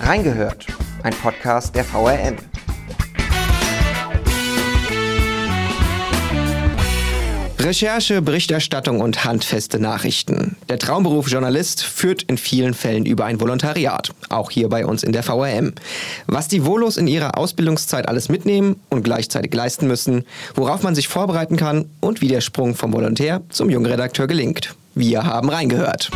Reingehört, ein Podcast der VRM. Recherche, Berichterstattung und handfeste Nachrichten. Der Traumberuf Journalist führt in vielen Fällen über ein Volontariat, auch hier bei uns in der VRM. Was die Volos in ihrer Ausbildungszeit alles mitnehmen und gleichzeitig leisten müssen, worauf man sich vorbereiten kann und wie der Sprung vom Volontär zum Jungredakteur gelingt. Wir haben reingehört.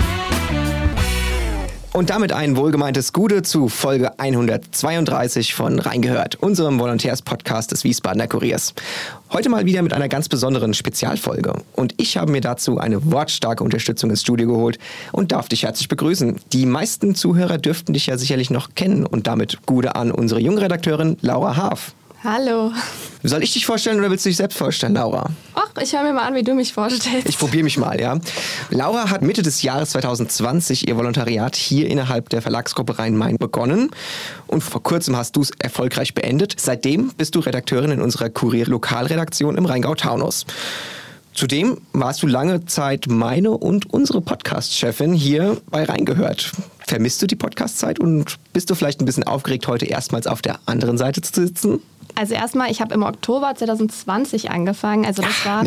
Und damit ein wohlgemeintes Gute zu Folge 132 von Reingehört, unserem Volontärspodcast des Wiesbadener Kuriers. Heute mal wieder mit einer ganz besonderen Spezialfolge. Und ich habe mir dazu eine wortstarke Unterstützung ins Studio geholt und darf dich herzlich begrüßen. Die meisten Zuhörer dürften dich ja sicherlich noch kennen und damit Gute an unsere Jungredakteurin Laura Haaf. Hallo. Soll ich dich vorstellen oder willst du dich selbst vorstellen, Laura? Ach, ich höre mir mal an, wie du mich vorstellst. Ich probiere mich mal, ja. Laura hat Mitte des Jahres 2020 ihr Volontariat hier innerhalb der Verlagsgruppe Rhein-Main begonnen und vor kurzem hast du es erfolgreich beendet. Seitdem bist du Redakteurin in unserer Kurier-Lokalredaktion im Rheingau-Taunus. Zudem warst du lange Zeit meine und unsere Podcast-Chefin hier bei Reingehört. Vermisst du die Podcast-Zeit und bist du vielleicht ein bisschen aufgeregt, heute erstmals auf der anderen Seite zu sitzen? Also erstmal, ich habe im Oktober 2020 angefangen. Also das war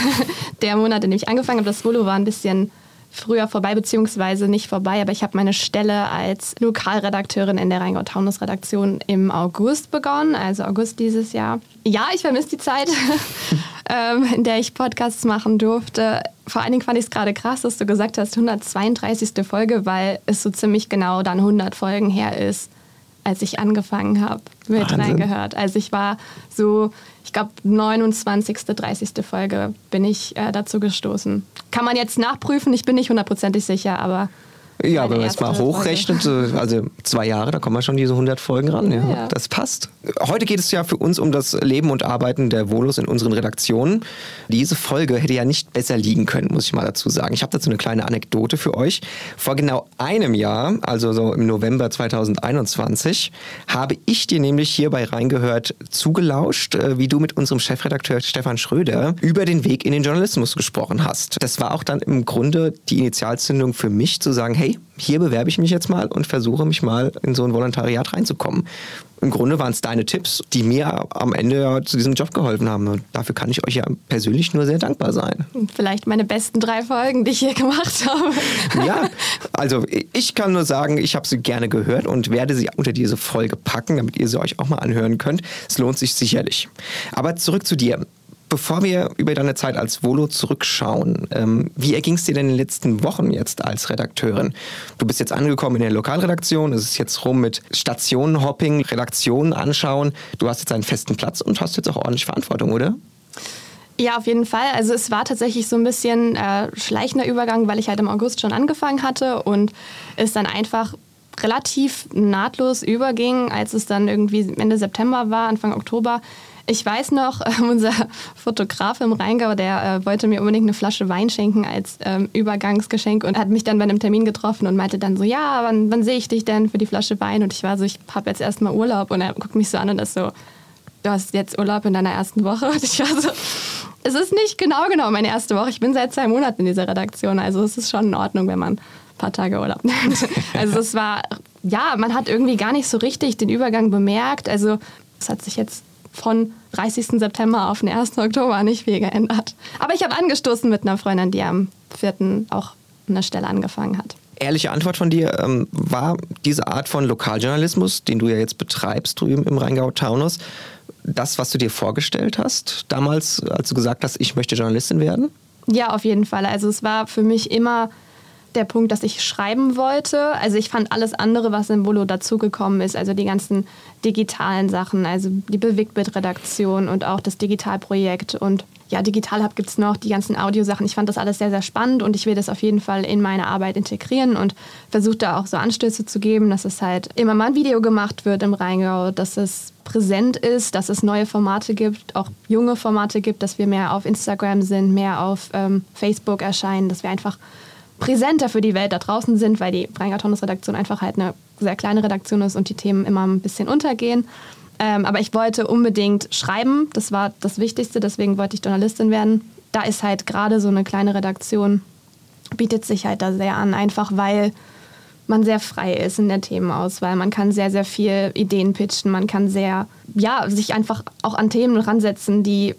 der Monat, in dem ich angefangen habe. Das Volo war ein bisschen früher vorbei, beziehungsweise nicht vorbei, aber ich habe meine Stelle als Lokalredakteurin in der Rheingau-Taunus-Redaktion im August begonnen, also August dieses Jahr. Ja, ich vermisse die Zeit, ähm, in der ich Podcasts machen durfte. Vor allen Dingen fand ich es gerade krass, dass du gesagt hast, 132. Folge, weil es so ziemlich genau dann 100 Folgen her ist als ich angefangen habe, mit Wahnsinn. reingehört. Also ich war so, ich glaube, 29., 30. Folge bin ich äh, dazu gestoßen. Kann man jetzt nachprüfen, ich bin nicht hundertprozentig sicher, aber ja, wenn man es mal hochrechnet, also zwei Jahre, da kommen wir schon diese 100 Folgen ran. Ja. ja. Das passt. Heute geht es ja für uns um das Leben und Arbeiten der Volos in unseren Redaktionen. Diese Folge hätte ja nicht besser liegen können, muss ich mal dazu sagen. Ich habe dazu eine kleine Anekdote für euch. Vor genau einem Jahr, also so im November 2021, habe ich dir nämlich hierbei reingehört zugelauscht, äh, wie du mit unserem Chefredakteur Stefan Schröder über den Weg in den Journalismus gesprochen hast. Das war auch dann im Grunde die Initialzündung für mich zu sagen, hey, hey, hier bewerbe ich mich jetzt mal und versuche mich mal in so ein Volontariat reinzukommen. Im Grunde waren es deine Tipps, die mir am Ende ja zu diesem Job geholfen haben. Und dafür kann ich euch ja persönlich nur sehr dankbar sein. Vielleicht meine besten drei Folgen, die ich hier gemacht habe. Ja, also ich kann nur sagen, ich habe sie gerne gehört und werde sie unter diese Folge packen, damit ihr sie euch auch mal anhören könnt. Es lohnt sich sicherlich. Aber zurück zu dir. Bevor wir über deine Zeit als Volo zurückschauen, ähm, wie erging es dir denn in den letzten Wochen jetzt als Redakteurin? Du bist jetzt angekommen in der Lokalredaktion, es ist jetzt rum mit Stationenhopping, Redaktionen anschauen. Du hast jetzt einen festen Platz und hast jetzt auch ordentlich Verantwortung, oder? Ja, auf jeden Fall. Also es war tatsächlich so ein bisschen äh, schleichender Übergang, weil ich halt im August schon angefangen hatte und es dann einfach relativ nahtlos überging, als es dann irgendwie Ende September war, Anfang Oktober ich weiß noch, äh, unser Fotograf im Rheingau, der äh, wollte mir unbedingt eine Flasche Wein schenken als ähm, Übergangsgeschenk und hat mich dann bei einem Termin getroffen und meinte dann so, ja, wann, wann sehe ich dich denn für die Flasche Wein? Und ich war so, ich habe jetzt erstmal Urlaub und er guckt mich so an und ist so, du hast jetzt Urlaub in deiner ersten Woche. Und ich war so, es ist nicht genau genau meine erste Woche. Ich bin seit zwei Monaten in dieser Redaktion, also es ist schon in Ordnung, wenn man ein paar Tage Urlaub nimmt. Also es war, ja, man hat irgendwie gar nicht so richtig den Übergang bemerkt. Also es hat sich jetzt von 30. September auf den 1. Oktober nicht viel geändert. Aber ich habe angestoßen mit einer Freundin, die am 4. auch eine Stelle angefangen hat. Ehrliche Antwort von dir, ähm, war diese Art von Lokaljournalismus, den du ja jetzt betreibst drüben im Rheingau-Taunus, das, was du dir vorgestellt hast, damals, als du gesagt hast, ich möchte Journalistin werden? Ja, auf jeden Fall. Also es war für mich immer der Punkt, dass ich schreiben wollte. Also ich fand alles andere, was im Volo dazugekommen ist, also die ganzen digitalen Sachen, also die Bewegtbildredaktion und auch das Digitalprojekt und ja, Digital Hub gibt es noch, die ganzen Audiosachen. Ich fand das alles sehr, sehr spannend und ich will das auf jeden Fall in meine Arbeit integrieren und versuche da auch so Anstöße zu geben, dass es halt immer mal ein Video gemacht wird im Rheingau, dass es präsent ist, dass es neue Formate gibt, auch junge Formate gibt, dass wir mehr auf Instagram sind, mehr auf ähm, Facebook erscheinen, dass wir einfach präsenter für die Welt da draußen sind, weil die Rheingau-Taunus-Redaktion einfach halt eine sehr kleine Redaktion ist und die Themen immer ein bisschen untergehen. Ähm, aber ich wollte unbedingt schreiben, das war das Wichtigste, deswegen wollte ich Journalistin werden. Da ist halt gerade so eine kleine Redaktion, bietet sich halt da sehr an, einfach weil man sehr frei ist in der Themenauswahl. Man kann sehr, sehr viel Ideen pitchen. Man kann sehr, ja, sich einfach auch an Themen ransetzen, die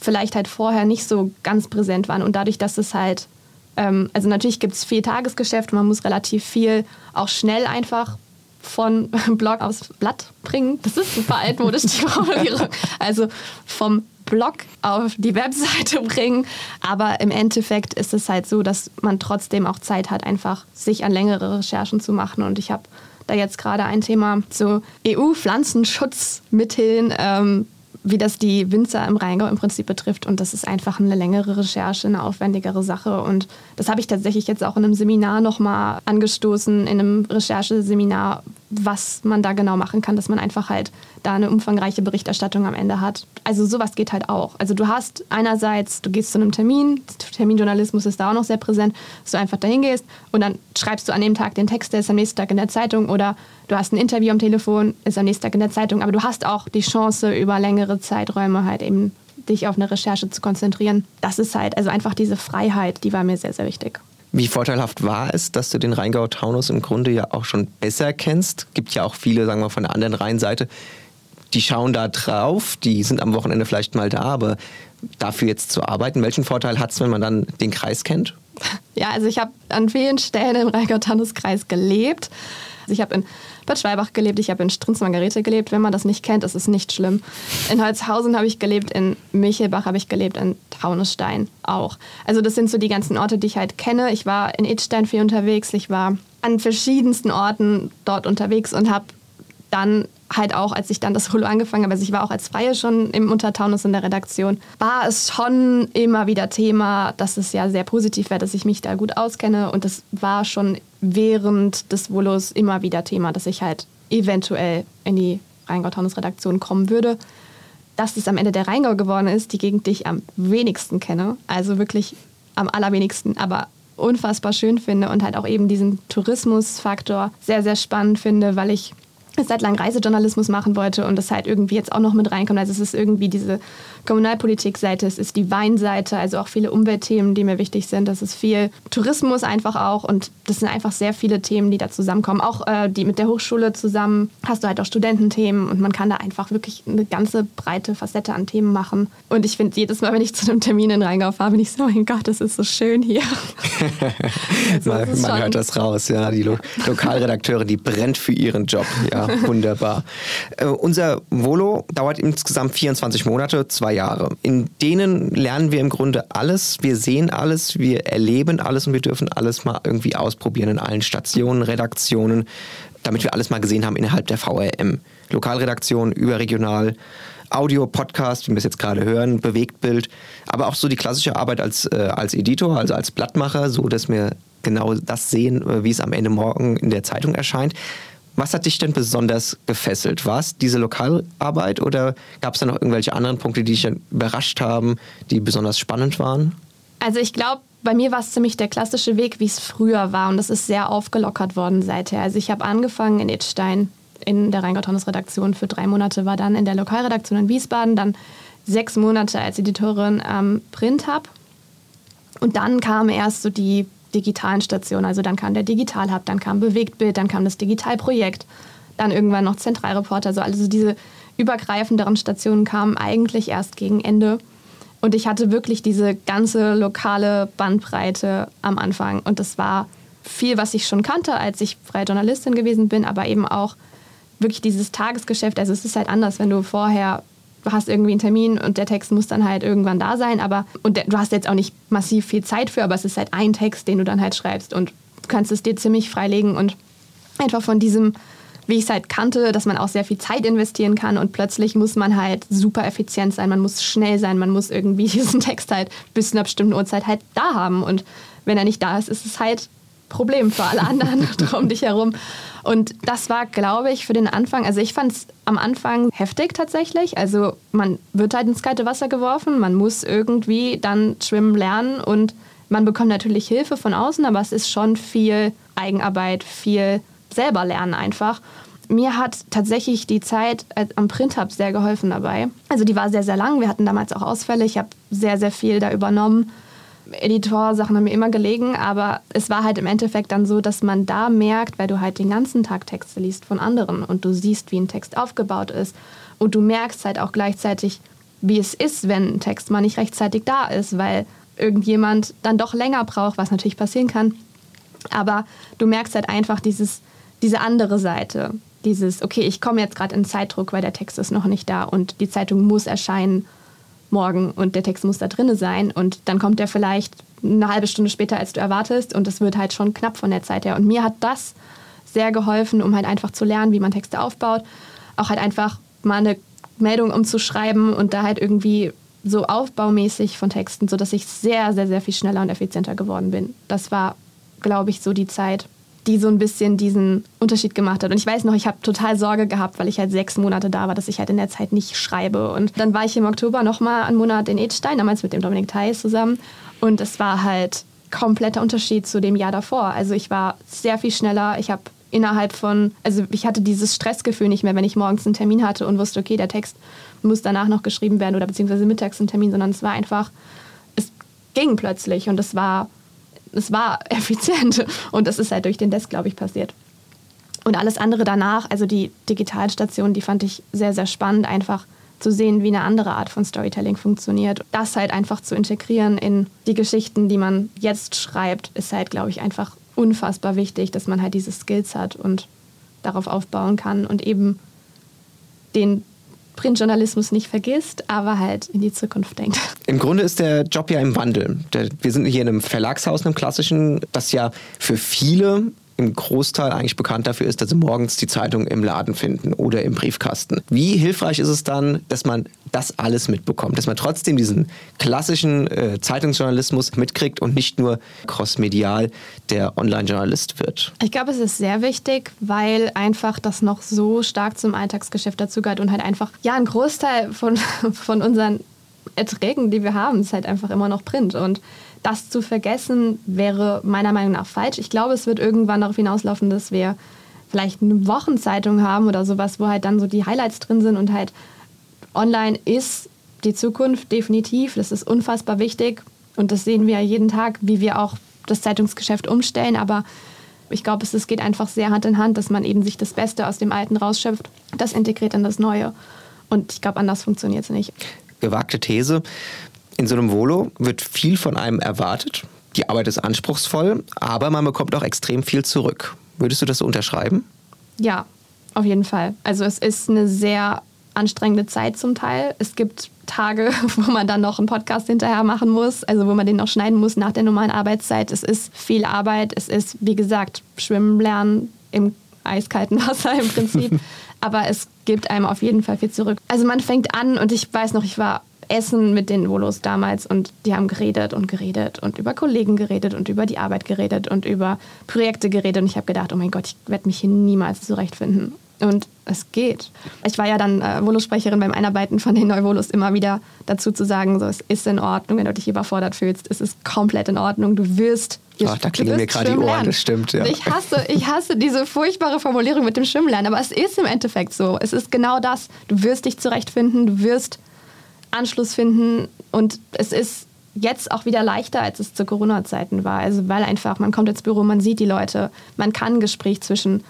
vielleicht halt vorher nicht so ganz präsent waren. Und dadurch, dass es halt, ähm, also natürlich gibt es viel Tagesgeschäft, man muss relativ viel auch schnell einfach von Blog aufs Blatt bringen. Das ist super altmodisch, die Formulierung. Also vom Blog auf die Webseite bringen. Aber im Endeffekt ist es halt so, dass man trotzdem auch Zeit hat, einfach sich an längere Recherchen zu machen. Und ich habe da jetzt gerade ein Thema zu EU-Pflanzenschutzmitteln ähm, wie das die Winzer im Rheingau im Prinzip betrifft. Und das ist einfach eine längere Recherche, eine aufwendigere Sache. Und das habe ich tatsächlich jetzt auch in einem Seminar nochmal angestoßen, in einem Rechercheseminar, was man da genau machen kann, dass man einfach halt da eine umfangreiche Berichterstattung am Ende hat. Also sowas geht halt auch. Also du hast einerseits, du gehst zu einem Termin, Terminjournalismus ist da auch noch sehr präsent, dass du einfach dahin gehst und dann schreibst du an dem Tag den Text, der ist am nächsten Tag in der Zeitung oder du hast ein Interview am Telefon, ist am nächsten Tag in der Zeitung, aber du hast auch die Chance, über längere Zeiträume halt eben dich auf eine Recherche zu konzentrieren. Das ist halt, also einfach diese Freiheit, die war mir sehr, sehr wichtig. Wie vorteilhaft war es, dass du den Rheingau-Taunus im Grunde ja auch schon besser kennst? Gibt ja auch viele, sagen wir von der anderen Rheinseite, die schauen da drauf, die sind am Wochenende vielleicht mal da, aber dafür jetzt zu arbeiten, welchen Vorteil hat es, wenn man dann den Kreis kennt? Ja, also ich habe an vielen Stellen im Rheingau-Taunus-Kreis gelebt. Also ich habe in Bad Schwalbach gelebt, ich habe in Strins-Margarete gelebt. Wenn man das nicht kennt, ist es nicht schlimm. In Holzhausen habe ich gelebt, in Michelbach habe ich gelebt, in Taunusstein auch. Also das sind so die ganzen Orte, die ich halt kenne. Ich war in Idstein viel unterwegs, ich war an verschiedensten Orten dort unterwegs und habe dann halt auch, als ich dann das Holo angefangen habe, also ich war auch als Freie schon im Untertaunus in der Redaktion, war es schon immer wieder Thema, dass es ja sehr positiv wäre, dass ich mich da gut auskenne. Und das war schon während des Volos immer wieder Thema, dass ich halt eventuell in die Rheingau-Taunus-Redaktion kommen würde. Dass es am Ende der Rheingau geworden ist, die Gegend, die ich am wenigsten kenne, also wirklich am allerwenigsten, aber unfassbar schön finde und halt auch eben diesen Tourismusfaktor sehr, sehr spannend finde, weil ich seit langem Reisejournalismus machen wollte und das halt irgendwie jetzt auch noch mit reinkommt. Also es ist irgendwie diese Kommunalpolitik-Seite, es ist die Weinseite, also auch viele Umweltthemen, die mir wichtig sind. Das ist viel Tourismus einfach auch und das sind einfach sehr viele Themen, die da zusammenkommen. Auch äh, die mit der Hochschule zusammen hast du halt auch Studententhemen und man kann da einfach wirklich eine ganze breite Facette an Themen machen. Und ich finde jedes Mal, wenn ich zu einem Termin in Rheingau fahre, bin ich so, oh mein Gott, das ist so schön hier. also, man, man hört das raus, ja. Die Lo Lokalredakteure, die brennt für ihren Job. Ja, wunderbar. Äh, unser Volo dauert insgesamt 24 Monate, zwei zwei Jahre. In denen lernen wir im Grunde alles, wir sehen alles, wir erleben alles und wir dürfen alles mal irgendwie ausprobieren in allen Stationen, Redaktionen, damit wir alles mal gesehen haben innerhalb der VRM. Lokalredaktion, überregional, Audio, Podcast, wie wir es jetzt gerade hören, Bewegtbild, aber auch so die klassische Arbeit als, äh, als Editor, also als Blattmacher, so dass wir genau das sehen, äh, wie es am Ende morgen in der Zeitung erscheint. Was hat dich denn besonders gefesselt? War es diese Lokalarbeit oder gab es da noch irgendwelche anderen Punkte, die dich überrascht haben, die besonders spannend waren? Also ich glaube, bei mir war es ziemlich der klassische Weg, wie es früher war und das ist sehr aufgelockert worden seither. Also ich habe angefangen in Edstein in der Rheingau-Taunus-Redaktion für drei Monate, war dann in der Lokalredaktion in Wiesbaden, dann sechs Monate als Editorin am Print Hub und dann kam erst so die digitalen Stationen. Also dann kam der Digital-Hub, dann kam Bewegtbild, dann kam das Digitalprojekt, dann irgendwann noch Zentralreporter. Also, also diese übergreifenderen Stationen kamen eigentlich erst gegen Ende. Und ich hatte wirklich diese ganze lokale Bandbreite am Anfang. Und das war viel, was ich schon kannte, als ich freie Journalistin gewesen bin, aber eben auch wirklich dieses Tagesgeschäft. Also es ist halt anders, wenn du vorher hast irgendwie einen Termin und der Text muss dann halt irgendwann da sein, aber und der, du hast jetzt auch nicht massiv viel Zeit für, aber es ist halt ein Text, den du dann halt schreibst und du kannst es dir ziemlich freilegen und einfach von diesem, wie ich es halt kannte, dass man auch sehr viel Zeit investieren kann und plötzlich muss man halt super effizient sein, man muss schnell sein, man muss irgendwie diesen Text halt bis zu einer bestimmten Uhrzeit halt da haben und wenn er nicht da ist, ist es halt Problem für alle anderen um dich herum. Und das war, glaube ich, für den Anfang, also ich fand es am Anfang heftig tatsächlich. Also man wird halt ins kalte Wasser geworfen, man muss irgendwie dann schwimmen lernen und man bekommt natürlich Hilfe von außen, aber es ist schon viel Eigenarbeit, viel selber lernen einfach. Mir hat tatsächlich die Zeit am Print Hub sehr geholfen dabei. Also die war sehr, sehr lang. Wir hatten damals auch Ausfälle. Ich habe sehr, sehr viel da übernommen Editor-Sachen haben mir immer gelegen, aber es war halt im Endeffekt dann so, dass man da merkt, weil du halt den ganzen Tag Texte liest von anderen und du siehst, wie ein Text aufgebaut ist und du merkst halt auch gleichzeitig, wie es ist, wenn ein Text mal nicht rechtzeitig da ist, weil irgendjemand dann doch länger braucht, was natürlich passieren kann. Aber du merkst halt einfach dieses, diese andere Seite. Dieses, okay, ich komme jetzt gerade in Zeitdruck, weil der Text ist noch nicht da und die Zeitung muss erscheinen morgen und der Text muss da drin sein und dann kommt der vielleicht eine halbe Stunde später, als du erwartest und es wird halt schon knapp von der Zeit her. Und mir hat das sehr geholfen, um halt einfach zu lernen, wie man Texte aufbaut. Auch halt einfach mal eine Meldung umzuschreiben und da halt irgendwie so aufbaumäßig von Texten, sodass ich sehr, sehr, sehr viel schneller und effizienter geworden bin. Das war, glaube ich, so die Zeit, die so ein bisschen diesen Unterschied gemacht hat. Und ich weiß noch, ich habe total Sorge gehabt, weil ich halt sechs Monate da war, dass ich halt in der Zeit nicht schreibe. Und dann war ich im Oktober nochmal einen Monat in Edstein, damals mit dem Dominik Theis zusammen. Und es war halt kompletter Unterschied zu dem Jahr davor. Also ich war sehr viel schneller. Ich habe innerhalb von, also ich hatte dieses Stressgefühl nicht mehr, wenn ich morgens einen Termin hatte und wusste, okay, der Text muss danach noch geschrieben werden oder beziehungsweise mittags ein Termin, sondern es war einfach, es ging plötzlich und es war es war effizient. Und das ist halt durch den Desk, glaube ich, passiert. Und alles andere danach, also die Digitalstation, die fand ich sehr, sehr spannend, einfach zu sehen, wie eine andere Art von Storytelling funktioniert. Das halt einfach zu integrieren in die Geschichten, die man jetzt schreibt, ist halt, glaube ich, einfach unfassbar wichtig, dass man halt diese Skills hat und darauf aufbauen kann und eben den Printjournalismus nicht vergisst, aber halt in die Zukunft denkt. Im Grunde ist der Job ja im Wandel. wir sind hier in einem Verlagshaus, einem klassischen, das ja für viele im Großteil eigentlich bekannt dafür ist, dass sie morgens die Zeitung im Laden finden oder im Briefkasten. Wie hilfreich ist es dann, dass man das alles mitbekommt, dass man trotzdem diesen klassischen äh, Zeitungsjournalismus mitkriegt und nicht nur crossmedial der Online-Journalist wird? Ich glaube, es ist sehr wichtig, weil einfach das noch so stark zum Alltagsgeschäft dazugehört und halt einfach, ja, ein Großteil von, von unseren Erträgen, die wir haben, ist halt einfach immer noch Print und das zu vergessen wäre meiner Meinung nach falsch. Ich glaube, es wird irgendwann darauf hinauslaufen, dass wir vielleicht eine Wochenzeitung haben oder sowas, wo halt dann so die Highlights drin sind und halt online ist die Zukunft definitiv. Das ist unfassbar wichtig und das sehen wir jeden Tag, wie wir auch das Zeitungsgeschäft umstellen. Aber ich glaube, es geht einfach sehr Hand in Hand, dass man eben sich das Beste aus dem Alten rausschöpft, das integriert in das Neue. Und ich glaube, anders funktioniert es nicht. Gewagte These in so einem Volo wird viel von einem erwartet. Die Arbeit ist anspruchsvoll, aber man bekommt auch extrem viel zurück. Würdest du das so unterschreiben? Ja, auf jeden Fall. Also es ist eine sehr anstrengende Zeit zum Teil. Es gibt Tage, wo man dann noch einen Podcast hinterher machen muss, also wo man den noch schneiden muss nach der normalen Arbeitszeit. Es ist viel Arbeit. Es ist, wie gesagt, Schwimmen lernen im eiskalten Wasser im Prinzip. Aber es gibt einem auf jeden Fall viel zurück. Also man fängt an und ich weiß noch, ich war Essen mit den Volos damals und die haben geredet und geredet und über Kollegen geredet und über die Arbeit geredet und über Projekte geredet und ich habe gedacht, oh mein Gott, ich werde mich hier niemals zurechtfinden. Und es geht. Ich war ja dann äh, Volosprecherin beim Einarbeiten von den Neuvolos immer wieder dazu zu sagen, so, es ist in Ordnung, wenn du dich überfordert fühlst. Es ist komplett in Ordnung. Du wirst Ach, da klingeln mir gerade die Ohren, lernen. das stimmt. Ja. Ich, hasse, ich hasse diese furchtbare Formulierung mit dem Schwimmlernen, aber es ist im Endeffekt so. Es ist genau das. Du wirst dich zurechtfinden, du wirst Anschluss finden. Und es ist jetzt auch wieder leichter, als es zu Corona-Zeiten war. Also weil einfach, man kommt ins Büro, man sieht die Leute, man kann ein Gespräch zwischen,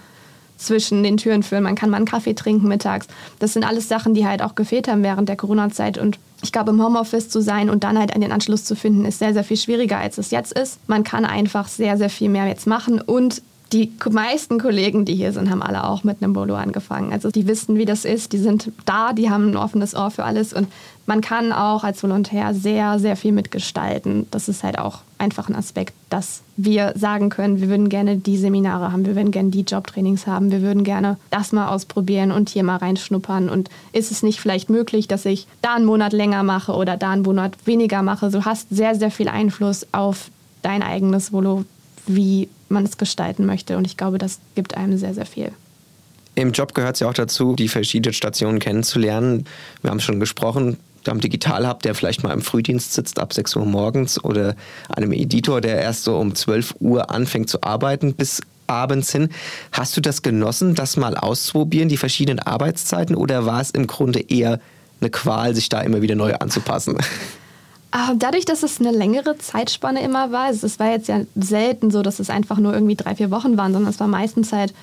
zwischen den Türen führen, man kann mal einen Kaffee trinken mittags. Das sind alles Sachen, die halt auch gefehlt haben während der Corona-Zeit. Und ich glaube, im Homeoffice zu sein und dann halt einen Anschluss zu finden, ist sehr, sehr viel schwieriger, als es jetzt ist. Man kann einfach sehr, sehr viel mehr jetzt machen und die meisten Kollegen, die hier sind, haben alle auch mit einem Bolo angefangen. Also die wissen, wie das ist, die sind da, die haben ein offenes Ohr für alles und man kann auch als Volontär sehr, sehr viel mitgestalten. Das ist halt auch einfach ein Aspekt, dass wir sagen können, wir würden gerne die Seminare haben, wir würden gerne die Jobtrainings haben, wir würden gerne das mal ausprobieren und hier mal reinschnuppern. Und ist es nicht vielleicht möglich, dass ich da einen Monat länger mache oder da einen Monat weniger mache? Du hast sehr, sehr viel Einfluss auf dein eigenes Volo, wie man es gestalten möchte. Und ich glaube, das gibt einem sehr, sehr viel. Im Job gehört es ja auch dazu, die verschiedenen Stationen kennenzulernen. Wir haben schon gesprochen, am Digital Hub, der vielleicht mal im Frühdienst sitzt ab 6 Uhr morgens oder einem Editor, der erst so um 12 Uhr anfängt zu arbeiten bis abends hin. Hast du das genossen, das mal auszuprobieren, die verschiedenen Arbeitszeiten oder war es im Grunde eher eine Qual, sich da immer wieder neu anzupassen? Ah, dadurch, dass es eine längere Zeitspanne immer war, also es war jetzt ja selten so, dass es einfach nur irgendwie drei, vier Wochen waren, sondern es war meistens halt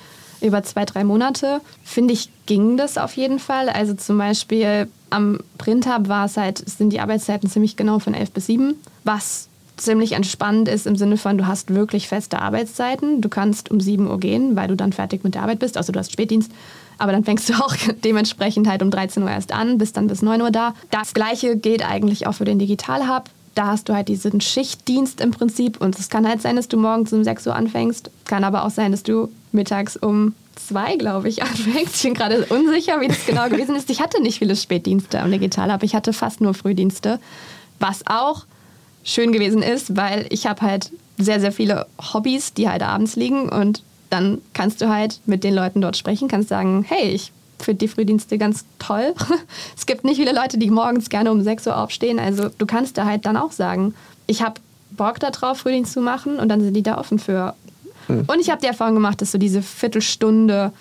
über zwei, drei Monate, finde ich, ging das auf jeden Fall. Also zum Beispiel am Printhub war es halt, sind die Arbeitszeiten ziemlich genau von elf bis sieben, was ziemlich entspannt ist im Sinne von, du hast wirklich feste Arbeitszeiten. Du kannst um 7 Uhr gehen, weil du dann fertig mit der Arbeit bist. Also du hast Spätdienst. Aber dann fängst du auch dementsprechend halt um 13 Uhr erst an, bist dann bis 9 Uhr da. Das gleiche gilt eigentlich auch für den Digital Hub. Da hast du halt diesen Schichtdienst im Prinzip. Und es kann halt sein, dass du morgens um 6 Uhr anfängst. Kann aber auch sein, dass du mittags um 2, glaube ich, anfängst. Ich bin gerade unsicher, wie das genau gewesen ist. Ich hatte nicht viele Spätdienste am Digital Hub. Ich hatte fast nur Frühdienste. Was auch schön gewesen ist, weil ich habe halt sehr, sehr viele Hobbys, die halt abends liegen und dann kannst du halt mit den Leuten dort sprechen, kannst sagen, hey, ich finde die Frühdienste ganz toll. es gibt nicht viele Leute, die morgens gerne um 6 Uhr aufstehen, also du kannst da halt dann auch sagen, ich habe Bock darauf, Frühdienst zu machen und dann sind die da offen für. Mhm. Und ich habe die Erfahrung gemacht, dass so diese Viertelstunde,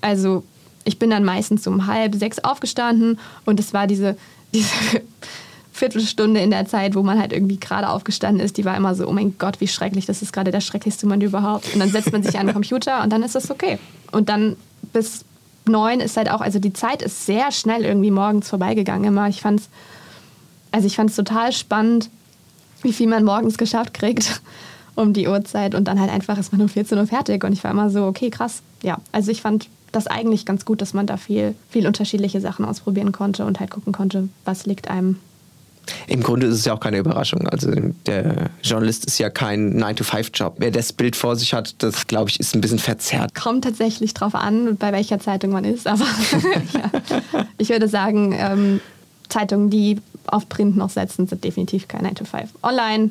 also ich bin dann meistens um halb sechs aufgestanden und es war diese, diese Viertelstunde in der Zeit, wo man halt irgendwie gerade aufgestanden ist, die war immer so, oh mein Gott, wie schrecklich, das ist gerade der schrecklichste Moment überhaupt. Und dann setzt man sich an den Computer und dann ist das okay. Und dann bis neun ist halt auch, also die Zeit ist sehr schnell irgendwie morgens vorbeigegangen immer. Ich fand's, also ich fand es total spannend, wie viel man morgens geschafft kriegt um die Uhrzeit und dann halt einfach ist man um 14 Uhr fertig und ich war immer so, okay, krass. Ja, also ich fand das eigentlich ganz gut, dass man da viel, viel unterschiedliche Sachen ausprobieren konnte und halt gucken konnte, was liegt einem im Grunde ist es ja auch keine Überraschung. Also der Journalist ist ja kein 9-to-5-Job. Wer das Bild vor sich hat, das glaube ich, ist ein bisschen verzerrt. Kommt tatsächlich drauf an, bei welcher Zeitung man ist. Aber ja. ich würde sagen, ähm, Zeitungen, die auf Print noch setzen, sind definitiv kein 9-to-5. Online,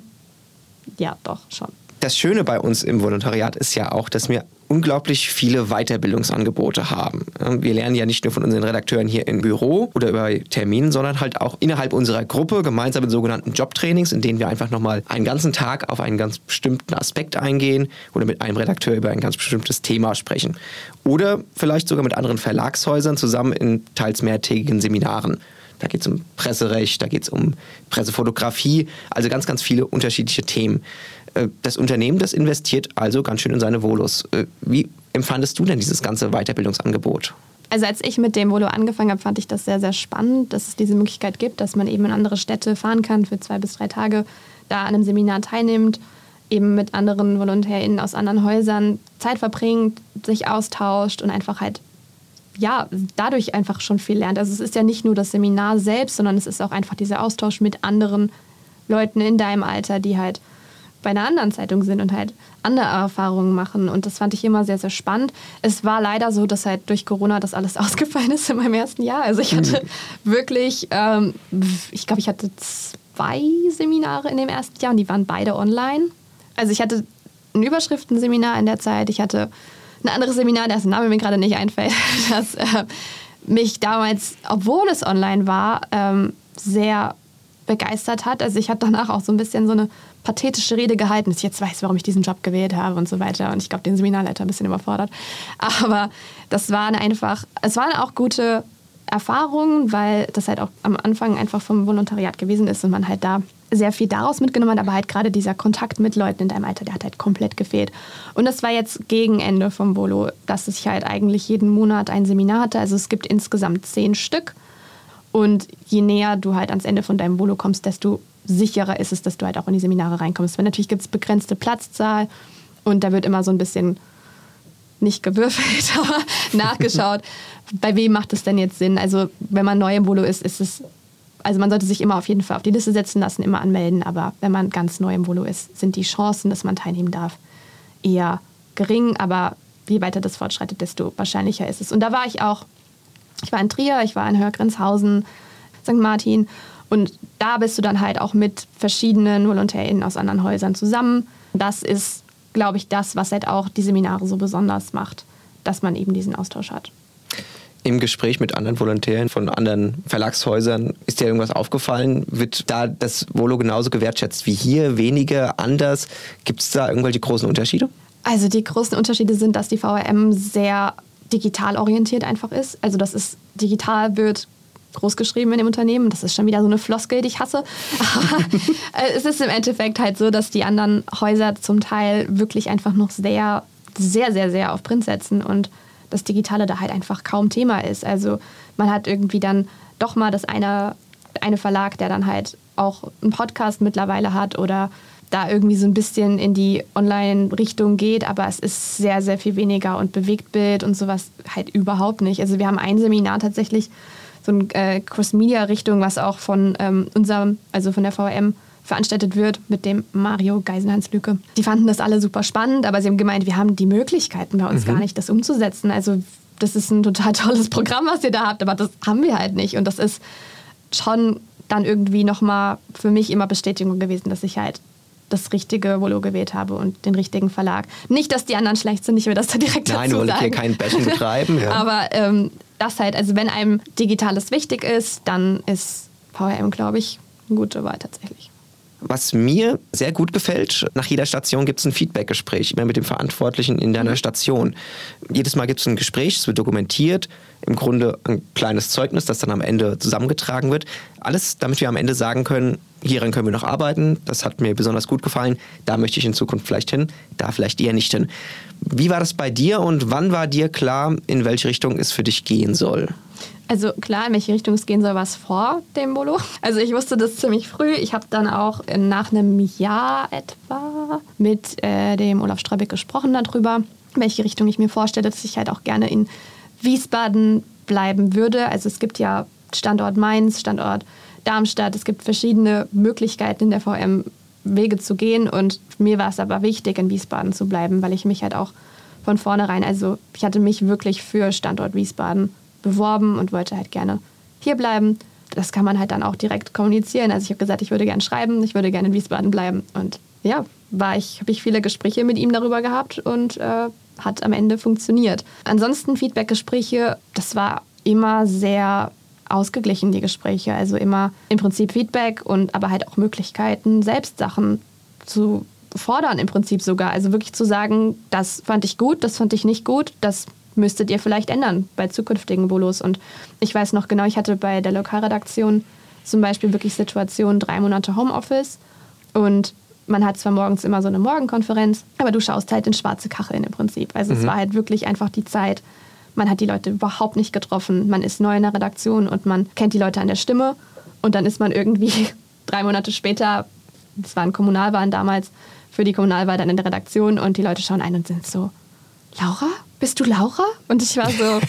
ja, doch, schon. Das Schöne bei uns im Volontariat ist ja auch, dass wir unglaublich viele Weiterbildungsangebote haben. Wir lernen ja nicht nur von unseren Redakteuren hier im Büro oder über Terminen, sondern halt auch innerhalb unserer Gruppe gemeinsam mit sogenannten Jobtrainings, in denen wir einfach nochmal einen ganzen Tag auf einen ganz bestimmten Aspekt eingehen oder mit einem Redakteur über ein ganz bestimmtes Thema sprechen. Oder vielleicht sogar mit anderen Verlagshäusern zusammen in teils mehrtägigen Seminaren. Da geht es um Presserecht, da geht es um Pressefotografie, also ganz, ganz viele unterschiedliche Themen. Äh, das Unternehmen, das investiert also ganz schön in seine Volos. Äh, wie empfandest du denn dieses ganze Weiterbildungsangebot? Also als ich mit dem Volo angefangen habe, fand ich das sehr, sehr spannend, dass es diese Möglichkeit gibt, dass man eben in andere Städte fahren kann für zwei bis drei Tage, da an einem Seminar teilnimmt, eben mit anderen VolontärInnen aus anderen Häusern Zeit verbringt, sich austauscht und einfach halt, ja, dadurch einfach schon viel lernt. Also es ist ja nicht nur das Seminar selbst, sondern es ist auch einfach dieser Austausch mit anderen Leuten in deinem Alter, die halt bei einer anderen Zeitung sind und halt andere Erfahrungen machen. Und das fand ich immer sehr, sehr spannend. Es war leider so, dass halt durch Corona das alles ausgefallen ist in meinem ersten Jahr. Also ich hatte mhm. wirklich, ähm, ich glaube, ich hatte zwei Seminare in dem ersten Jahr und die waren beide online. Also ich hatte ein Überschriftenseminar in der Zeit. Ich hatte ein anderes Seminar, dessen Name mir gerade nicht einfällt, das äh, mich damals, obwohl es online war, ähm, sehr begeistert hat. Also ich habe danach auch so ein bisschen so eine pathetische Rede gehalten, dass ich jetzt weiß, warum ich diesen Job gewählt habe und so weiter. Und ich glaube, den Seminarleiter ein bisschen überfordert. Aber das waren einfach, es waren auch gute Erfahrungen, weil das halt auch am Anfang einfach vom Volontariat gewesen ist und man halt da sehr viel daraus mitgenommen hat, aber halt gerade dieser Kontakt mit Leuten in deinem Alter, der hat halt komplett gefehlt. Und das war jetzt gegen Ende vom Volo, dass ich halt eigentlich jeden Monat ein Seminar hatte. Also es gibt insgesamt zehn Stück. Und je näher du halt ans Ende von deinem Volo kommst, desto sicherer ist es, dass du halt auch in die Seminare reinkommst. Weil natürlich gibt es begrenzte Platzzahl und da wird immer so ein bisschen nicht gewürfelt, aber nachgeschaut, bei wem macht es denn jetzt Sinn? Also wenn man neu im Volo ist, ist es, also man sollte sich immer auf jeden Fall auf die Liste setzen lassen, immer anmelden, aber wenn man ganz neu im Volo ist, sind die Chancen, dass man teilnehmen darf, eher gering, aber je weiter das fortschreitet, desto wahrscheinlicher ist es. Und da war ich auch, ich war in Trier, ich war in Hörgrenzhausen, St. Martin und da bist du dann halt auch mit verschiedenen VolontärInnen aus anderen Häusern zusammen. Das ist, glaube ich, das, was halt auch die Seminare so besonders macht, dass man eben diesen Austausch hat. Im Gespräch mit anderen Volontären von anderen Verlagshäusern ist dir irgendwas aufgefallen? Wird da das Volo genauso gewertschätzt wie hier? Weniger? Anders? Gibt es da irgendwelche großen Unterschiede? Also die großen Unterschiede sind, dass die VRM sehr digital orientiert einfach ist. Also dass es digital wird großgeschrieben in dem Unternehmen. Das ist schon wieder so eine Floskel, die ich hasse. Aber äh, es ist im Endeffekt halt so, dass die anderen Häuser zum Teil wirklich einfach noch sehr, sehr, sehr, sehr auf Print setzen und das Digitale da halt einfach kaum Thema ist. Also man hat irgendwie dann doch mal das eine, eine Verlag, der dann halt auch einen Podcast mittlerweile hat oder da irgendwie so ein bisschen in die Online-Richtung geht, aber es ist sehr, sehr viel weniger und Bewegtbild und sowas halt überhaupt nicht. Also wir haben ein Seminar tatsächlich, so ein äh, Cross-Media-Richtung, was auch von ähm, unserem, also von der VM veranstaltet wird mit dem Mario Geisenhans-Lücke. Die fanden das alle super spannend, aber sie haben gemeint, wir haben die Möglichkeiten bei uns mhm. gar nicht, das umzusetzen. Also das ist ein total tolles Programm, was ihr da habt, aber das haben wir halt nicht. Und das ist schon dann irgendwie nochmal für mich immer Bestätigung gewesen, dass ich halt das richtige Volo gewählt habe und den richtigen Verlag. Nicht, dass die anderen schlecht sind, ich will das da direkt Nein, dazu sagen. Nein, hier kein Bashing betreiben. Ja. Aber ähm, das halt, also wenn einem Digitales wichtig ist, dann ist VRM, glaube ich, eine gute Wahl tatsächlich. Was mir sehr gut gefällt, nach jeder Station gibt es ein Feedbackgespräch, immer mit dem Verantwortlichen in deiner mhm. Station. Jedes Mal gibt es ein Gespräch, es wird dokumentiert, im Grunde ein kleines Zeugnis, das dann am Ende zusammengetragen wird. Alles, damit wir am Ende sagen können, hieran können wir noch arbeiten, das hat mir besonders gut gefallen, da möchte ich in Zukunft vielleicht hin, da vielleicht eher nicht hin. Wie war das bei dir und wann war dir klar, in welche Richtung es für dich gehen soll? Also klar, in welche Richtung es gehen soll, was vor dem Bolo. Also ich wusste das ziemlich früh. Ich habe dann auch nach einem Jahr etwa mit äh, dem Olaf Strabeck gesprochen darüber, welche Richtung ich mir vorstelle, dass ich halt auch gerne in Wiesbaden bleiben würde. Also es gibt ja Standort Mainz, Standort Darmstadt. Es gibt verschiedene Möglichkeiten in der VM Wege zu gehen. Und mir war es aber wichtig, in Wiesbaden zu bleiben, weil ich mich halt auch von vornherein, also ich hatte mich wirklich für Standort Wiesbaden beworben und wollte halt gerne hier bleiben. Das kann man halt dann auch direkt kommunizieren. Also ich habe gesagt, ich würde gerne schreiben, ich würde gerne in Wiesbaden bleiben. Und ja, war ich, habe ich viele Gespräche mit ihm darüber gehabt und äh, hat am Ende funktioniert. Ansonsten Feedbackgespräche, das war immer sehr ausgeglichen, die Gespräche. Also immer im Prinzip Feedback und aber halt auch Möglichkeiten, selbst Sachen zu fordern, im Prinzip sogar. Also wirklich zu sagen, das fand ich gut, das fand ich nicht gut, das müsstet ihr vielleicht ändern bei zukünftigen Bolos. Und ich weiß noch genau, ich hatte bei der Lokalredaktion zum Beispiel wirklich Situationen, drei Monate Homeoffice und man hat zwar morgens immer so eine Morgenkonferenz, aber du schaust halt in schwarze Kacheln im Prinzip. Also mhm. es war halt wirklich einfach die Zeit, man hat die Leute überhaupt nicht getroffen. Man ist neu in der Redaktion und man kennt die Leute an der Stimme. Und dann ist man irgendwie drei Monate später, das waren Kommunalwahlen damals, für die Kommunalwahl dann in der Redaktion und die Leute schauen ein und sind so, Laura? Bist du Laura? Und ich war so,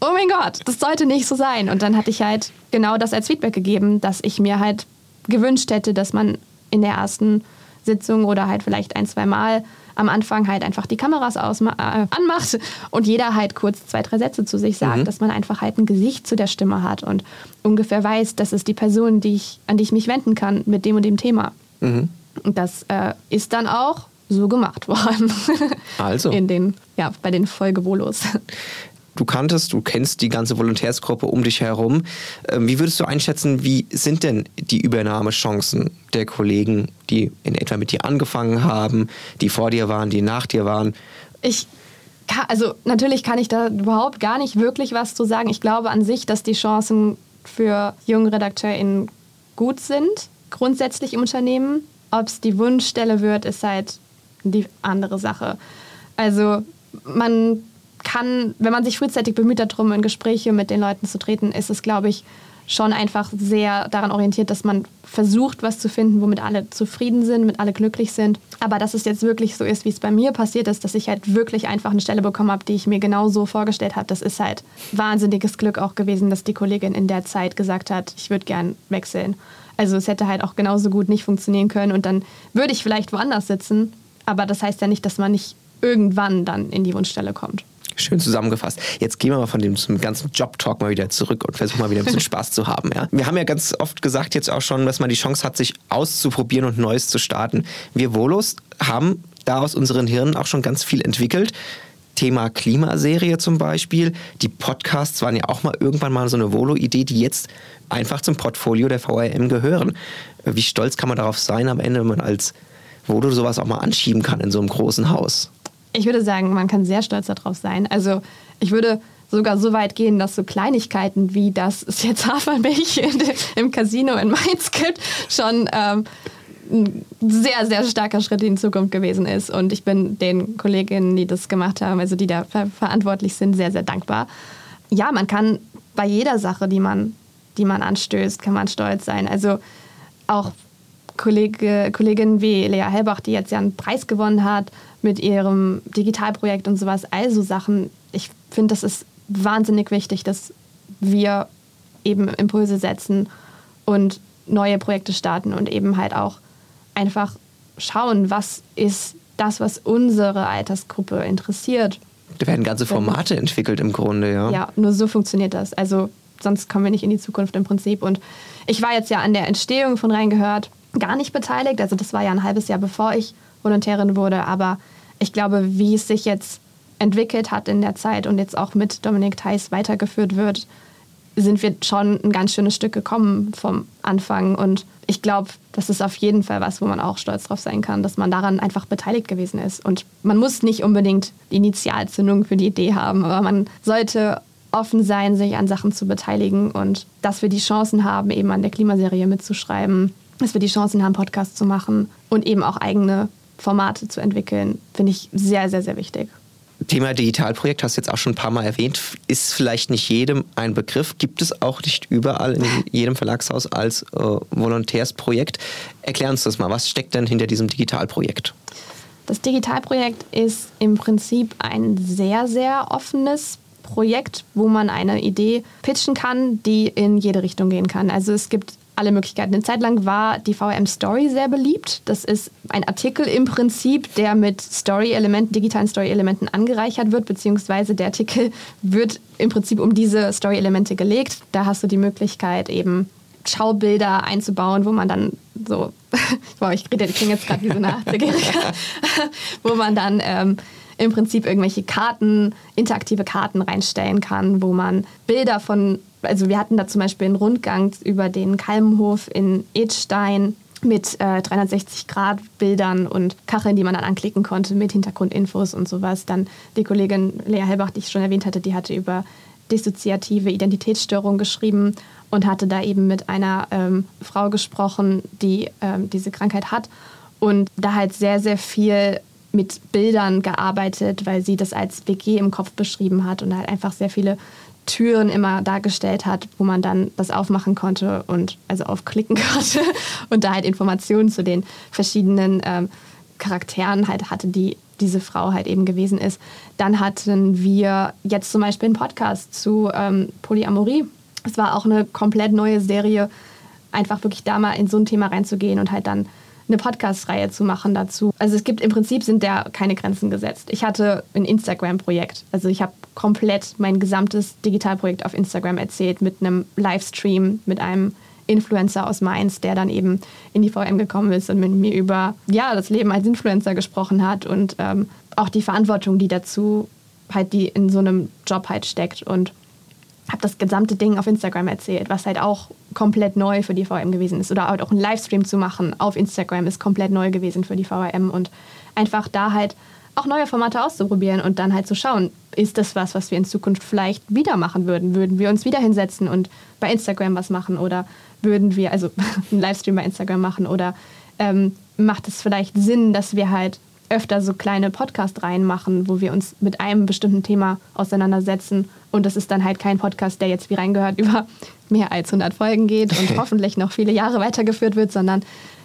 oh mein Gott, das sollte nicht so sein. Und dann hatte ich halt genau das als Feedback gegeben, dass ich mir halt gewünscht hätte, dass man in der ersten Sitzung oder halt vielleicht ein, zwei Mal am Anfang halt einfach die Kameras äh, anmacht und jeder halt kurz zwei, drei Sätze zu sich sagt, mhm. dass man einfach halt ein Gesicht zu der Stimme hat und ungefähr weiß, das ist die Person, die ich, an die ich mich wenden kann mit dem und dem Thema. Mhm. Und das äh, ist dann auch so gemacht worden. Also. In den, ja, bei den Folgevolos du kanntest, du kennst die ganze Volontärsgruppe um dich herum. Ähm, wie würdest du einschätzen, wie sind denn die Übernahmechancen der Kollegen, die in etwa mit dir angefangen haben, die vor dir waren, die nach dir waren? Ich also natürlich kann ich da überhaupt gar nicht wirklich was zu sagen. Ich glaube an sich, dass die Chancen für junge RedakteurInnen gut sind, grundsätzlich im Unternehmen. Ob es die Wunschstelle wird, ist halt die andere Sache. Also man kann, wenn man sich frühzeitig bemüht darum, in Gespräche mit den Leuten zu treten, ist es, glaube ich, schon einfach sehr daran orientiert, dass man versucht, was zu finden, womit alle zufrieden sind, mit alle glücklich sind. Aber dass es jetzt wirklich so ist, wie es bei mir passiert ist, dass ich halt wirklich einfach eine Stelle bekommen habe, die ich mir genau so vorgestellt habe, das ist halt wahnsinniges Glück auch gewesen, dass die Kollegin in der Zeit gesagt hat, ich würde gern wechseln. Also es hätte halt auch genauso gut nicht funktionieren können und dann würde ich vielleicht woanders sitzen. Aber das heißt ja nicht, dass man nicht irgendwann dann in die Wunschstelle kommt. Schön zusammengefasst. Jetzt gehen wir mal von dem ganzen Job-Talk mal wieder zurück und versuchen mal wieder ein bisschen Spaß zu haben. Ja? Wir haben ja ganz oft gesagt jetzt auch schon, dass man die Chance hat, sich auszuprobieren und Neues zu starten. Wir Volos haben da aus unseren Hirnen auch schon ganz viel entwickelt. Thema Klimaserie zum Beispiel. Die Podcasts waren ja auch mal irgendwann mal so eine Volo-Idee, die jetzt einfach zum Portfolio der VRM gehören. Wie stolz kann man darauf sein am Ende, wenn man als Volo sowas auch mal anschieben kann in so einem großen Haus? Ich würde sagen, man kann sehr stolz darauf sein. Also ich würde sogar so weit gehen, dass so Kleinigkeiten wie, dass es jetzt Hafermilch im Casino in Mainz gibt, schon ähm, ein sehr, sehr starker Schritt in die Zukunft gewesen ist. Und ich bin den Kolleginnen, die das gemacht haben, also die da ver verantwortlich sind, sehr, sehr dankbar. Ja, man kann bei jeder Sache, die man, die man anstößt, kann man stolz sein. Also auch Kollege, Kolleginnen wie Lea Hellbach, die jetzt ja einen Preis gewonnen hat mit ihrem Digitalprojekt und sowas, also Sachen. Ich finde, das ist wahnsinnig wichtig, dass wir eben Impulse setzen und neue Projekte starten und eben halt auch einfach schauen, was ist das, was unsere Altersgruppe interessiert. Da werden ganze Formate entwickelt im Grunde, ja. Ja, nur so funktioniert das. Also sonst kommen wir nicht in die Zukunft im Prinzip. Und ich war jetzt ja an der Entstehung von Reingehört gar nicht beteiligt. Also das war ja ein halbes Jahr bevor ich Volontärin wurde. Aber ich glaube, wie es sich jetzt entwickelt hat in der Zeit und jetzt auch mit Dominik Theiss weitergeführt wird, sind wir schon ein ganz schönes Stück gekommen vom Anfang. Und ich glaube, das ist auf jeden Fall was, wo man auch stolz drauf sein kann, dass man daran einfach beteiligt gewesen ist. Und man muss nicht unbedingt die Initialzündung für die Idee haben, aber man sollte offen sein, sich an Sachen zu beteiligen und dass wir die Chancen haben, eben an der Klimaserie mitzuschreiben, dass wir die Chancen haben, Podcasts zu machen und eben auch eigene Formate zu entwickeln, finde ich sehr, sehr, sehr wichtig. Thema Digitalprojekt hast du jetzt auch schon ein paar Mal erwähnt, ist vielleicht nicht jedem ein Begriff, gibt es auch nicht überall in jedem Verlagshaus als äh, Volontärsprojekt. Erklär uns das mal, was steckt denn hinter diesem Digitalprojekt? Das Digitalprojekt ist im Prinzip ein sehr, sehr offenes Projekt, wo man eine Idee pitchen kann, die in jede Richtung gehen kann. Also es gibt alle Möglichkeiten. Eine Zeit lang war die VM Story sehr beliebt. Das ist ein Artikel im Prinzip, der mit Story-Elementen, digitalen Story-Elementen angereichert wird, beziehungsweise der Artikel wird im Prinzip um diese Story-Elemente gelegt. Da hast du die Möglichkeit, eben Schaubilder einzubauen, wo man dann so, wow, ich rede, ich klinge jetzt gerade wie so eine 80 wo man dann ähm, im Prinzip irgendwelche Karten, interaktive Karten reinstellen kann, wo man Bilder von, also wir hatten da zum Beispiel einen Rundgang über den Kalmhof in Edstein mit äh, 360-Grad-Bildern und Kacheln, die man dann anklicken konnte mit Hintergrundinfos und sowas. Dann die Kollegin Lea Hellbach, die ich schon erwähnt hatte, die hatte über dissoziative Identitätsstörung geschrieben und hatte da eben mit einer ähm, Frau gesprochen, die ähm, diese Krankheit hat und da halt sehr, sehr viel mit Bildern gearbeitet, weil sie das als WG im Kopf beschrieben hat und halt einfach sehr viele Türen immer dargestellt hat, wo man dann das aufmachen konnte und also aufklicken konnte und da halt Informationen zu den verschiedenen ähm, Charakteren halt hatte, die diese Frau halt eben gewesen ist. Dann hatten wir jetzt zum Beispiel einen Podcast zu ähm, Polyamorie. Es war auch eine komplett neue Serie, einfach wirklich da mal in so ein Thema reinzugehen und halt dann eine Podcast-Reihe zu machen dazu. Also es gibt im Prinzip sind da keine Grenzen gesetzt. Ich hatte ein Instagram-Projekt. Also ich habe komplett mein gesamtes Digitalprojekt auf Instagram erzählt mit einem Livestream, mit einem Influencer aus Mainz, der dann eben in die VM gekommen ist und mit mir über ja, das Leben als Influencer gesprochen hat und ähm, auch die Verantwortung, die dazu halt die in so einem Job halt steckt. Und habe das gesamte Ding auf Instagram erzählt, was halt auch komplett neu für die VM gewesen ist. Oder halt auch einen Livestream zu machen auf Instagram ist komplett neu gewesen für die VM. Und einfach da halt auch neue Formate auszuprobieren und dann halt zu schauen, ist das was, was wir in Zukunft vielleicht wieder machen würden? Würden wir uns wieder hinsetzen und bei Instagram was machen oder würden wir, also einen Livestream bei Instagram machen oder ähm, macht es vielleicht Sinn, dass wir halt öfter so kleine Podcast-Reihen machen, wo wir uns mit einem bestimmten Thema auseinandersetzen. Und das ist dann halt kein Podcast, der jetzt wie reingehört über mehr als 100 Folgen geht und hoffentlich noch viele Jahre weitergeführt wird, sondern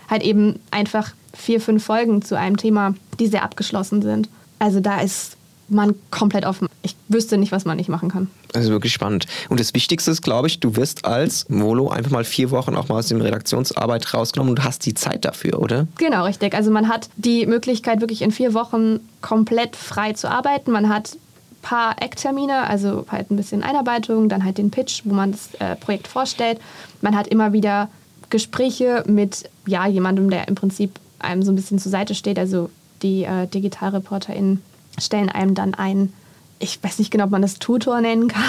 halt eben einfach vier, fünf Folgen zu einem Thema, die sehr abgeschlossen sind. Also da ist man komplett offen. Ich wüsste nicht, was man nicht machen kann. Also wirklich spannend. Und das Wichtigste ist, glaube ich, du wirst als Molo einfach mal vier Wochen auch mal aus der Redaktionsarbeit rausgenommen und hast die Zeit dafür, oder? Genau, richtig. Also man hat die Möglichkeit, wirklich in vier Wochen komplett frei zu arbeiten. Man hat paar Ecktermine, also halt ein bisschen Einarbeitung, dann halt den Pitch, wo man das äh, Projekt vorstellt. Man hat immer wieder Gespräche mit ja, jemandem, der im Prinzip einem so ein bisschen zur Seite steht, also die äh, DigitalreporterInnen stellen einem dann ein, ich weiß nicht genau, ob man das Tutor nennen kann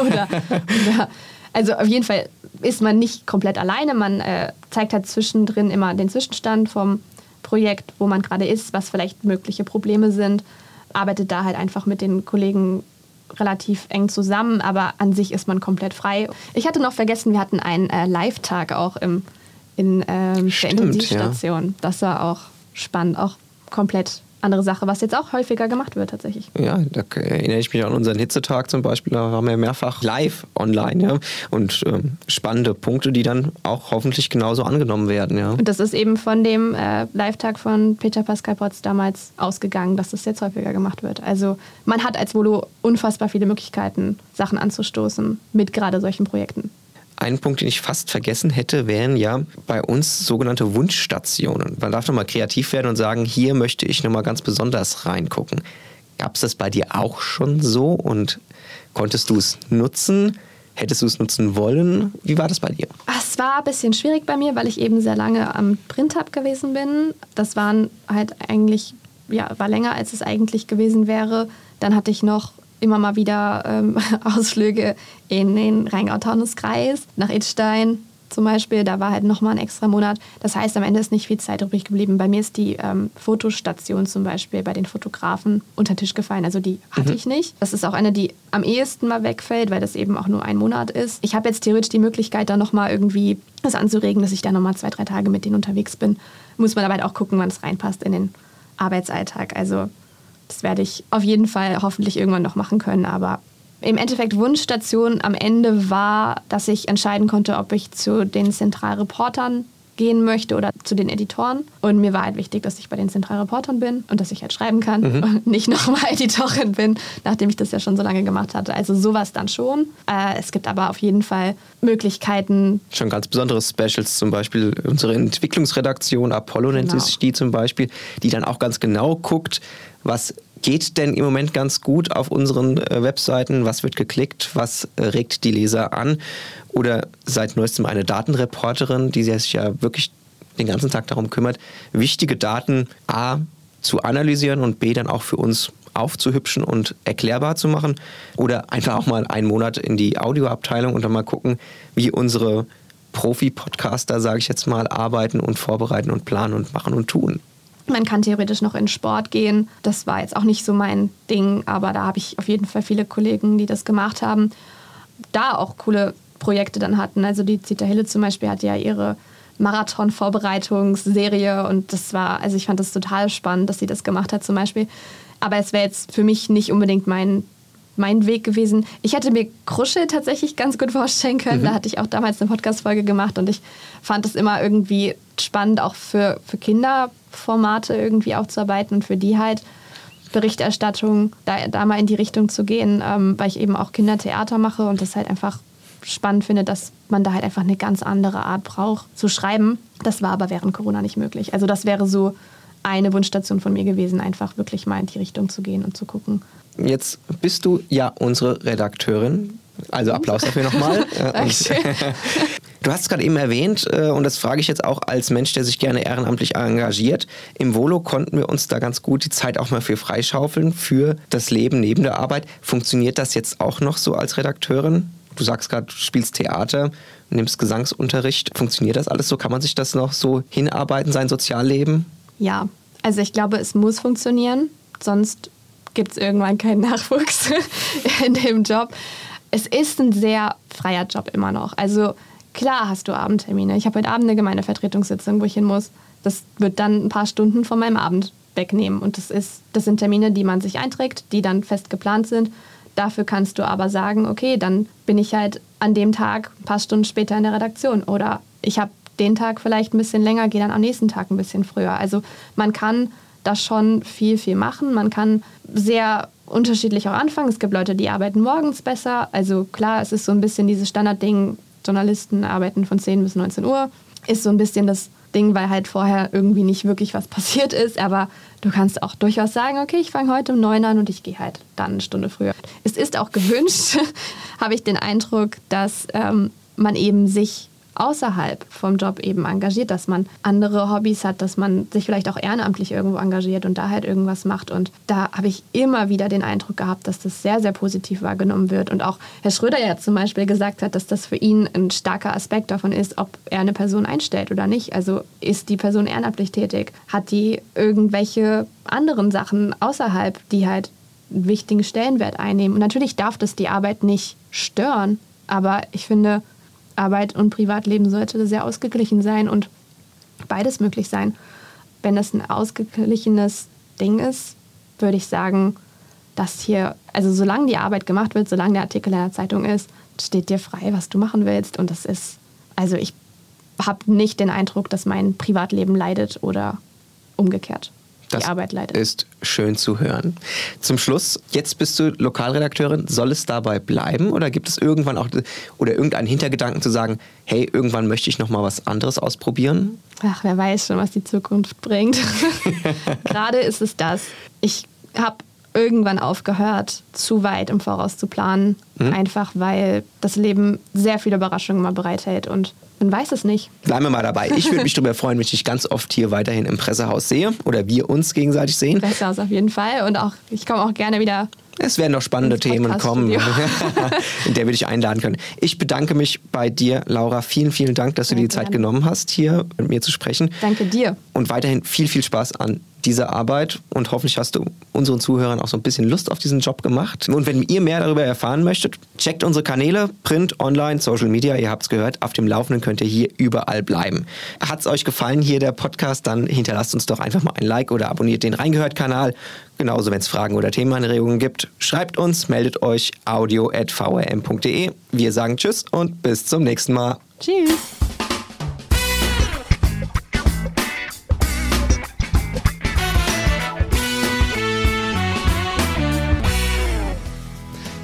oder, oder also auf jeden Fall ist man nicht komplett alleine. Man äh, zeigt halt zwischendrin immer den Zwischenstand vom Projekt, wo man gerade ist, was vielleicht mögliche Probleme sind. Arbeitet da halt einfach mit den Kollegen relativ eng zusammen, aber an sich ist man komplett frei. Ich hatte noch vergessen, wir hatten einen äh, Live-Tag auch im, in ähm, der Intensivstation. Ja. Das war auch spannend, auch komplett andere Sache, was jetzt auch häufiger gemacht wird tatsächlich. Ja, da erinnere ich mich an unseren Hitzetag zum Beispiel, da waren wir mehrfach live online ja? und ähm, spannende Punkte, die dann auch hoffentlich genauso angenommen werden. Ja? Und das ist eben von dem äh, Live-Tag von Peter Pascal Potts damals ausgegangen, dass das jetzt häufiger gemacht wird. Also man hat als Volo unfassbar viele Möglichkeiten, Sachen anzustoßen mit gerade solchen Projekten. Ein Punkt, den ich fast vergessen hätte, wären ja bei uns sogenannte Wunschstationen. Man darf nochmal kreativ werden und sagen, hier möchte ich nochmal ganz besonders reingucken. Gab es das bei dir auch schon so und konntest du es nutzen? Hättest du es nutzen wollen? Wie war das bei dir? Es war ein bisschen schwierig bei mir, weil ich eben sehr lange am Print-Hub gewesen bin. Das waren halt eigentlich, ja, war länger, als es eigentlich gewesen wäre. Dann hatte ich noch immer mal wieder ähm, Ausflüge in den Rheingau-Taunus-Kreis, nach Idstein zum Beispiel. Da war halt nochmal ein extra Monat. Das heißt, am Ende ist nicht viel Zeit übrig geblieben. Bei mir ist die ähm, Fotostation zum Beispiel bei den Fotografen unter den Tisch gefallen. Also die hatte mhm. ich nicht. Das ist auch eine, die am ehesten mal wegfällt, weil das eben auch nur ein Monat ist. Ich habe jetzt theoretisch die Möglichkeit, da nochmal irgendwie das anzuregen, dass ich da nochmal zwei, drei Tage mit denen unterwegs bin. Muss man aber halt auch gucken, wann es reinpasst in den Arbeitsalltag. Also das werde ich auf jeden Fall hoffentlich irgendwann noch machen können. Aber im Endeffekt Wunschstation am Ende war, dass ich entscheiden konnte, ob ich zu den Zentralreportern gehen möchte oder zu den Editoren. Und mir war halt wichtig, dass ich bei den Zentralreportern bin und dass ich halt schreiben kann mhm. und nicht nochmal Editorin bin, nachdem ich das ja schon so lange gemacht hatte. Also sowas dann schon. Äh, es gibt aber auf jeden Fall Möglichkeiten. Schon ganz besondere Specials, zum Beispiel unsere Entwicklungsredaktion, Apollo nennt genau. sich die zum Beispiel, die dann auch ganz genau guckt, was geht denn im Moment ganz gut auf unseren äh, Webseiten? Was wird geklickt? Was äh, regt die Leser an? Oder seit neuestem eine Datenreporterin, die sich ja wirklich den ganzen Tag darum kümmert, wichtige Daten A zu analysieren und B dann auch für uns aufzuhübschen und erklärbar zu machen. Oder einfach auch mal einen Monat in die Audioabteilung und dann mal gucken, wie unsere Profi-Podcaster, sage ich jetzt mal, arbeiten und vorbereiten und planen und machen und tun. Man kann theoretisch noch in Sport gehen. Das war jetzt auch nicht so mein Ding, aber da habe ich auf jeden Fall viele Kollegen, die das gemacht haben. Da auch coole Projekte dann hatten. Also die Zita Hille zum Beispiel hat ja ihre Marathon-Vorbereitungsserie und das war, also ich fand das total spannend, dass sie das gemacht hat zum Beispiel. Aber es wäre jetzt für mich nicht unbedingt mein mein Weg gewesen. Ich hätte mir Krusche tatsächlich ganz gut vorstellen können. Mhm. Da hatte ich auch damals eine Podcast-Folge gemacht und ich fand es immer irgendwie spannend, auch für, für Kinderformate irgendwie aufzuarbeiten und für die halt Berichterstattung da, da mal in die Richtung zu gehen, ähm, weil ich eben auch Kindertheater mache und das halt einfach spannend finde, dass man da halt einfach eine ganz andere Art braucht zu schreiben. Das war aber während Corona nicht möglich. Also das wäre so eine Wunschstation von mir gewesen, einfach wirklich mal in die Richtung zu gehen und zu gucken, Jetzt bist du ja unsere Redakteurin. Also Applaus dafür nochmal. du hast es gerade eben erwähnt, äh, und das frage ich jetzt auch als Mensch, der sich gerne ehrenamtlich engagiert. Im Volo konnten wir uns da ganz gut die Zeit auch mal für freischaufeln, für das Leben neben der Arbeit. Funktioniert das jetzt auch noch so als Redakteurin? Du sagst gerade, du spielst Theater, nimmst Gesangsunterricht. Funktioniert das alles so? Kann man sich das noch so hinarbeiten, sein Sozialleben? Ja, also ich glaube, es muss funktionieren. Sonst gibt es irgendwann keinen Nachwuchs in dem Job. Es ist ein sehr freier Job immer noch. Also klar hast du Abendtermine. Ich habe heute Abend eine Gemeindevertretungssitzung, wo ich hin muss. Das wird dann ein paar Stunden von meinem Abend wegnehmen. Und das, ist, das sind Termine, die man sich einträgt, die dann fest geplant sind. Dafür kannst du aber sagen, okay, dann bin ich halt an dem Tag ein paar Stunden später in der Redaktion. Oder ich habe den Tag vielleicht ein bisschen länger, gehe dann am nächsten Tag ein bisschen früher. Also man kann da schon viel, viel machen. Man kann sehr unterschiedlich auch anfangen. Es gibt Leute, die arbeiten morgens besser. Also klar, es ist so ein bisschen dieses Standardding, Journalisten arbeiten von 10 bis 19 Uhr. Ist so ein bisschen das Ding, weil halt vorher irgendwie nicht wirklich was passiert ist. Aber du kannst auch durchaus sagen, okay, ich fange heute um 9 an und ich gehe halt dann eine Stunde früher. Es ist auch gewünscht, habe ich den Eindruck, dass ähm, man eben sich außerhalb vom Job eben engagiert, dass man andere Hobbys hat, dass man sich vielleicht auch ehrenamtlich irgendwo engagiert und da halt irgendwas macht. Und da habe ich immer wieder den Eindruck gehabt, dass das sehr, sehr positiv wahrgenommen wird. Und auch Herr Schröder ja zum Beispiel gesagt hat, dass das für ihn ein starker Aspekt davon ist, ob er eine Person einstellt oder nicht. Also ist die Person ehrenamtlich tätig? Hat die irgendwelche anderen Sachen außerhalb, die halt einen wichtigen Stellenwert einnehmen. Und natürlich darf das die Arbeit nicht stören, aber ich finde, Arbeit und Privatleben sollte sehr ausgeglichen sein und beides möglich sein. Wenn das ein ausgeglichenes Ding ist, würde ich sagen, dass hier, also solange die Arbeit gemacht wird, solange der Artikel in der Zeitung ist, steht dir frei, was du machen willst. Und das ist, also ich habe nicht den Eindruck, dass mein Privatleben leidet oder umgekehrt. Das die Arbeit leidet. ist schön zu hören. Zum Schluss, jetzt bist du Lokalredakteurin. Soll es dabei bleiben oder gibt es irgendwann auch oder irgendeinen Hintergedanken zu sagen, hey, irgendwann möchte ich noch mal was anderes ausprobieren? Ach, wer weiß schon, was die Zukunft bringt. Gerade ist es das. Ich habe irgendwann aufgehört, zu weit im Voraus zu planen. Mhm. Einfach weil das Leben sehr viele Überraschungen mal bereithält und man weiß es nicht. Bleiben wir mal dabei. Ich würde mich darüber freuen, wenn ich dich ganz oft hier weiterhin im Pressehaus sehe oder wir uns gegenseitig sehen. Pressehaus auf jeden Fall und auch ich komme auch gerne wieder es werden noch spannende Themen kommen, in der wir dich einladen können. Ich bedanke mich bei dir, Laura. Vielen, vielen Dank, dass du dir die Zeit genommen hast, hier mit mir zu sprechen. Danke dir. Und weiterhin viel, viel Spaß an dieser Arbeit und hoffentlich hast du unseren Zuhörern auch so ein bisschen Lust auf diesen Job gemacht. Und wenn ihr mehr darüber erfahren möchtet, checkt unsere Kanäle, Print, Online, Social Media, ihr habt es gehört, auf dem Laufenden könnt ihr hier überall bleiben. Hat es euch gefallen hier der Podcast, dann hinterlasst uns doch einfach mal ein Like oder abonniert den Reingehört-Kanal. Genauso, wenn es Fragen oder Themenanregungen gibt, schreibt uns, meldet euch audio.vrm.de. Wir sagen Tschüss und bis zum nächsten Mal. Tschüss.